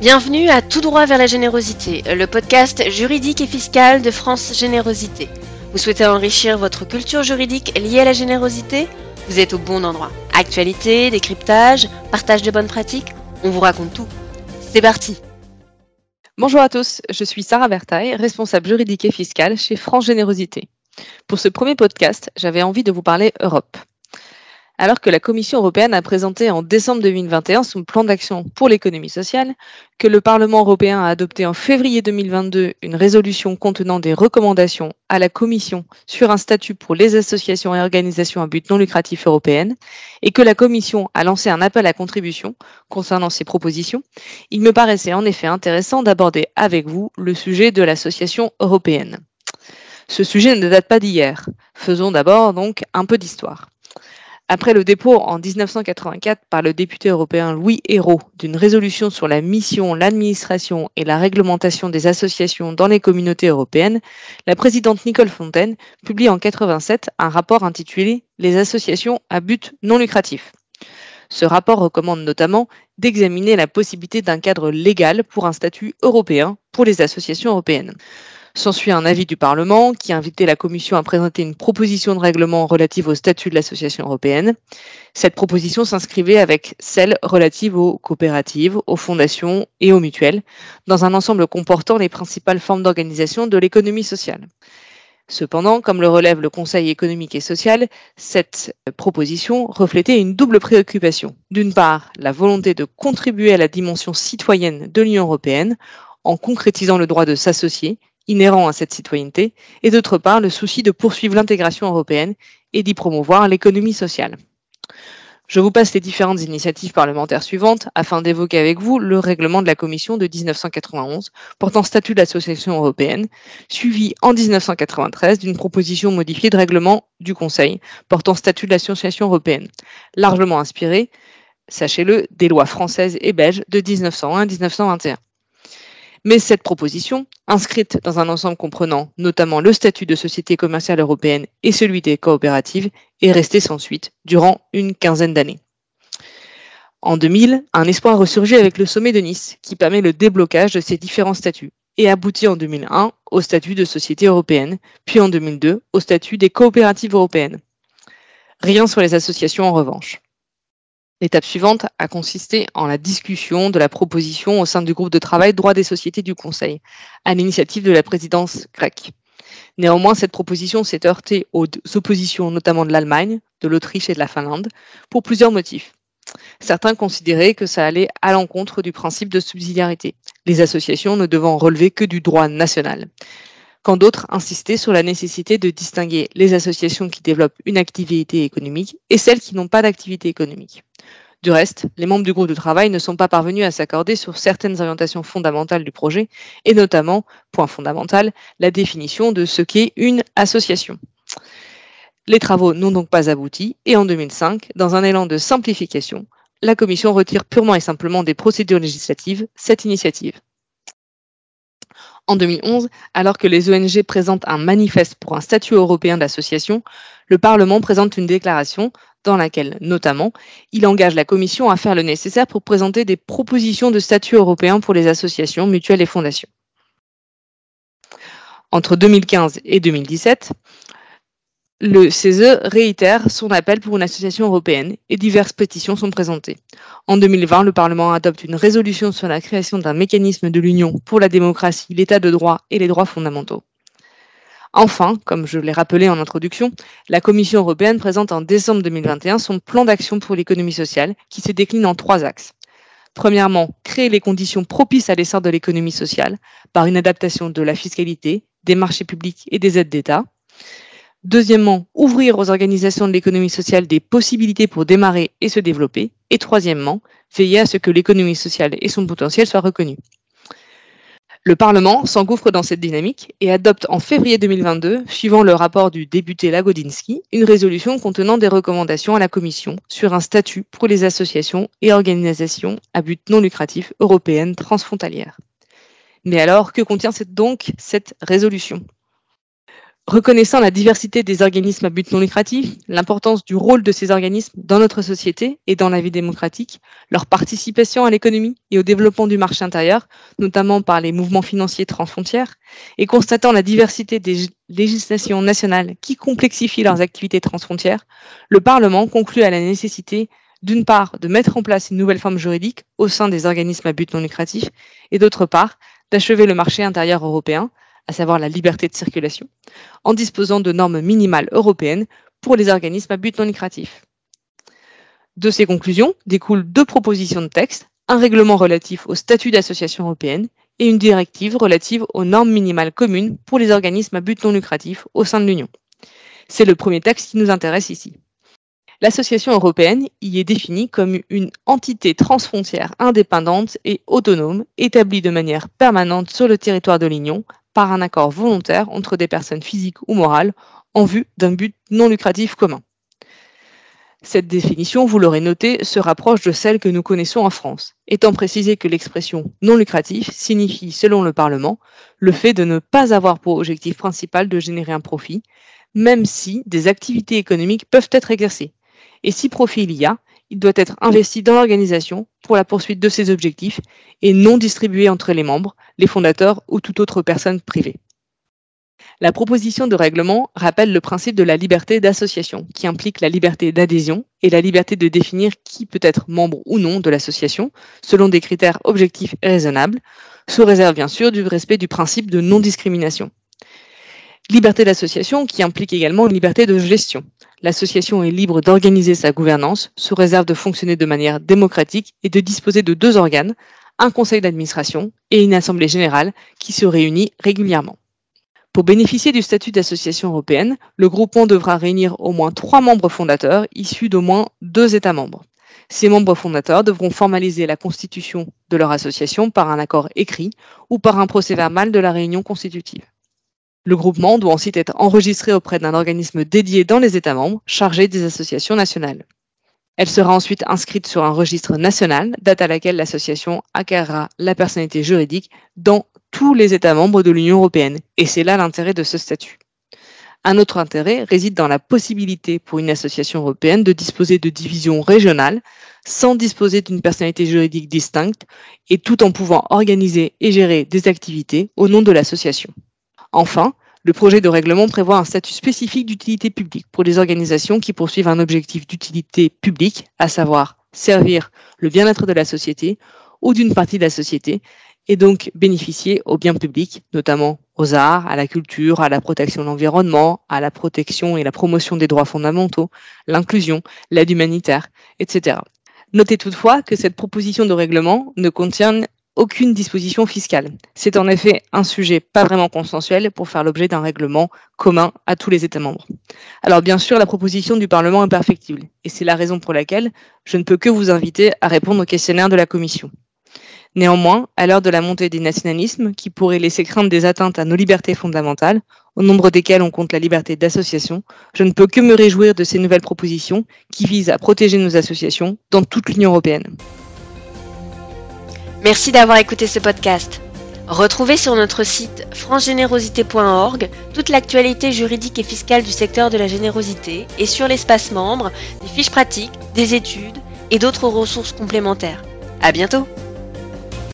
Bienvenue à Tout droit vers la générosité, le podcast juridique et fiscal de France Générosité. Vous souhaitez enrichir votre culture juridique liée à la générosité? Vous êtes au bon endroit. Actualité, décryptage, partage de bonnes pratiques, on vous raconte tout. C'est parti Bonjour à tous, je suis Sarah Bertaille, responsable juridique et fiscale chez France Générosité. Pour ce premier podcast, j'avais envie de vous parler Europe alors que la Commission européenne a présenté en décembre 2021 son plan d'action pour l'économie sociale, que le Parlement européen a adopté en février 2022 une résolution contenant des recommandations à la Commission sur un statut pour les associations et organisations à but non lucratif européennes, et que la Commission a lancé un appel à contribution concernant ces propositions, il me paraissait en effet intéressant d'aborder avec vous le sujet de l'association européenne. Ce sujet ne date pas d'hier. Faisons d'abord donc un peu d'histoire. Après le dépôt en 1984 par le député européen Louis Hérault d'une résolution sur la mission, l'administration et la réglementation des associations dans les communautés européennes, la présidente Nicole Fontaine publie en 87 un rapport intitulé Les associations à but non lucratif. Ce rapport recommande notamment d'examiner la possibilité d'un cadre légal pour un statut européen pour les associations européennes. S'ensuit un avis du Parlement qui invitait la Commission à présenter une proposition de règlement relative au statut de l'association européenne. Cette proposition s'inscrivait avec celle relative aux coopératives, aux fondations et aux mutuelles, dans un ensemble comportant les principales formes d'organisation de l'économie sociale. Cependant, comme le relève le Conseil économique et social, cette proposition reflétait une double préoccupation. D'une part, la volonté de contribuer à la dimension citoyenne de l'Union européenne en concrétisant le droit de s'associer inhérent à cette citoyenneté, et d'autre part le souci de poursuivre l'intégration européenne et d'y promouvoir l'économie sociale. Je vous passe les différentes initiatives parlementaires suivantes afin d'évoquer avec vous le règlement de la Commission de 1991 portant statut de l'association européenne, suivi en 1993 d'une proposition modifiée de règlement du Conseil portant statut de l'association européenne, largement inspirée, sachez-le, des lois françaises et belges de 1901 1921. Mais cette proposition, inscrite dans un ensemble comprenant notamment le statut de société commerciale européenne et celui des coopératives, est restée sans suite durant une quinzaine d'années. En 2000, un espoir ressurgit avec le sommet de Nice, qui permet le déblocage de ces différents statuts, et aboutit en 2001 au statut de société européenne, puis en 2002 au statut des coopératives européennes. Rien sur les associations en revanche. L'étape suivante a consisté en la discussion de la proposition au sein du groupe de travail droit des sociétés du Conseil, à l'initiative de la présidence grecque. Néanmoins, cette proposition s'est heurtée aux oppositions notamment de l'Allemagne, de l'Autriche et de la Finlande, pour plusieurs motifs. Certains considéraient que ça allait à l'encontre du principe de subsidiarité, les associations ne devant relever que du droit national quand d'autres insistaient sur la nécessité de distinguer les associations qui développent une activité économique et celles qui n'ont pas d'activité économique. Du reste, les membres du groupe de travail ne sont pas parvenus à s'accorder sur certaines orientations fondamentales du projet, et notamment, point fondamental, la définition de ce qu'est une association. Les travaux n'ont donc pas abouti, et en 2005, dans un élan de simplification, la Commission retire purement et simplement des procédures législatives cette initiative. En 2011, alors que les ONG présentent un manifeste pour un statut européen d'association, le Parlement présente une déclaration dans laquelle, notamment, il engage la Commission à faire le nécessaire pour présenter des propositions de statut européen pour les associations, mutuelles et fondations. Entre 2015 et 2017, le CESE réitère son appel pour une association européenne et diverses pétitions sont présentées. En 2020, le Parlement adopte une résolution sur la création d'un mécanisme de l'Union pour la démocratie, l'état de droit et les droits fondamentaux. Enfin, comme je l'ai rappelé en introduction, la Commission européenne présente en décembre 2021 son plan d'action pour l'économie sociale qui se décline en trois axes. Premièrement, créer les conditions propices à l'essor de l'économie sociale par une adaptation de la fiscalité, des marchés publics et des aides d'État. Deuxièmement, ouvrir aux organisations de l'économie sociale des possibilités pour démarrer et se développer. Et troisièmement, veiller à ce que l'économie sociale et son potentiel soient reconnus. Le Parlement s'engouffre dans cette dynamique et adopte en février 2022, suivant le rapport du député Lagodinsky, une résolution contenant des recommandations à la Commission sur un statut pour les associations et organisations à but non lucratif européennes transfrontalières. Mais alors, que contient donc cette résolution? Reconnaissant la diversité des organismes à but non lucratif, l'importance du rôle de ces organismes dans notre société et dans la vie démocratique, leur participation à l'économie et au développement du marché intérieur, notamment par les mouvements financiers transfrontières, et constatant la diversité des législations nationales qui complexifient leurs activités transfrontières, le Parlement conclut à la nécessité d'une part, de mettre en place une nouvelle forme juridique au sein des organismes à but non lucratif, et d'autre part, d'achever le marché intérieur européen, à savoir la liberté de circulation, en disposant de normes minimales européennes pour les organismes à but non lucratif. De ces conclusions découlent deux propositions de texte, un règlement relatif au statut d'association européenne et une directive relative aux normes minimales communes pour les organismes à but non lucratif au sein de l'Union. C'est le premier texte qui nous intéresse ici. L'association européenne y est définie comme une entité transfrontière indépendante et autonome établie de manière permanente sur le territoire de l'Union par un accord volontaire entre des personnes physiques ou morales en vue d'un but non lucratif commun. Cette définition, vous l'aurez noté, se rapproche de celle que nous connaissons en France, étant précisé que l'expression non lucratif signifie, selon le Parlement, le fait de ne pas avoir pour objectif principal de générer un profit, même si des activités économiques peuvent être exercées, et si profit il y a, il doit être investi dans l'organisation pour la poursuite de ses objectifs et non distribué entre les membres, les fondateurs ou toute autre personne privée. La proposition de règlement rappelle le principe de la liberté d'association, qui implique la liberté d'adhésion et la liberté de définir qui peut être membre ou non de l'association, selon des critères objectifs et raisonnables, sous réserve bien sûr du respect du principe de non-discrimination. Liberté d'association qui implique également une liberté de gestion. L'association est libre d'organiser sa gouvernance, sous réserve de fonctionner de manière démocratique et de disposer de deux organes, un conseil d'administration et une assemblée générale qui se réunit régulièrement. Pour bénéficier du statut d'association européenne, le groupement devra réunir au moins trois membres fondateurs issus d'au moins deux États membres. Ces membres fondateurs devront formaliser la constitution de leur association par un accord écrit ou par un procès verbal de la réunion constitutive. Le groupement doit ensuite être enregistré auprès d'un organisme dédié dans les États membres chargé des associations nationales. Elle sera ensuite inscrite sur un registre national, date à laquelle l'association acquérera la personnalité juridique dans tous les États membres de l'Union européenne. Et c'est là l'intérêt de ce statut. Un autre intérêt réside dans la possibilité pour une association européenne de disposer de divisions régionales sans disposer d'une personnalité juridique distincte et tout en pouvant organiser et gérer des activités au nom de l'association. Enfin, le projet de règlement prévoit un statut spécifique d'utilité publique pour les organisations qui poursuivent un objectif d'utilité publique, à savoir servir le bien-être de la société ou d'une partie de la société, et donc bénéficier aux biens publics, notamment aux arts, à la culture, à la protection de l'environnement, à la protection et la promotion des droits fondamentaux, l'inclusion, l'aide humanitaire, etc. Notez toutefois que cette proposition de règlement ne contient aucune disposition fiscale. C'est en effet un sujet pas vraiment consensuel pour faire l'objet d'un règlement commun à tous les États membres. Alors bien sûr, la proposition du Parlement est perfectible, et c'est la raison pour laquelle je ne peux que vous inviter à répondre au questionnaire de la Commission. Néanmoins, à l'heure de la montée des nationalismes, qui pourraient laisser craindre des atteintes à nos libertés fondamentales, au nombre desquelles on compte la liberté d'association, je ne peux que me réjouir de ces nouvelles propositions qui visent à protéger nos associations dans toute l'Union européenne. Merci d'avoir écouté ce podcast. Retrouvez sur notre site francegénérosité.org toute l'actualité juridique et fiscale du secteur de la générosité et sur l'espace membre des fiches pratiques, des études et d'autres ressources complémentaires. À bientôt!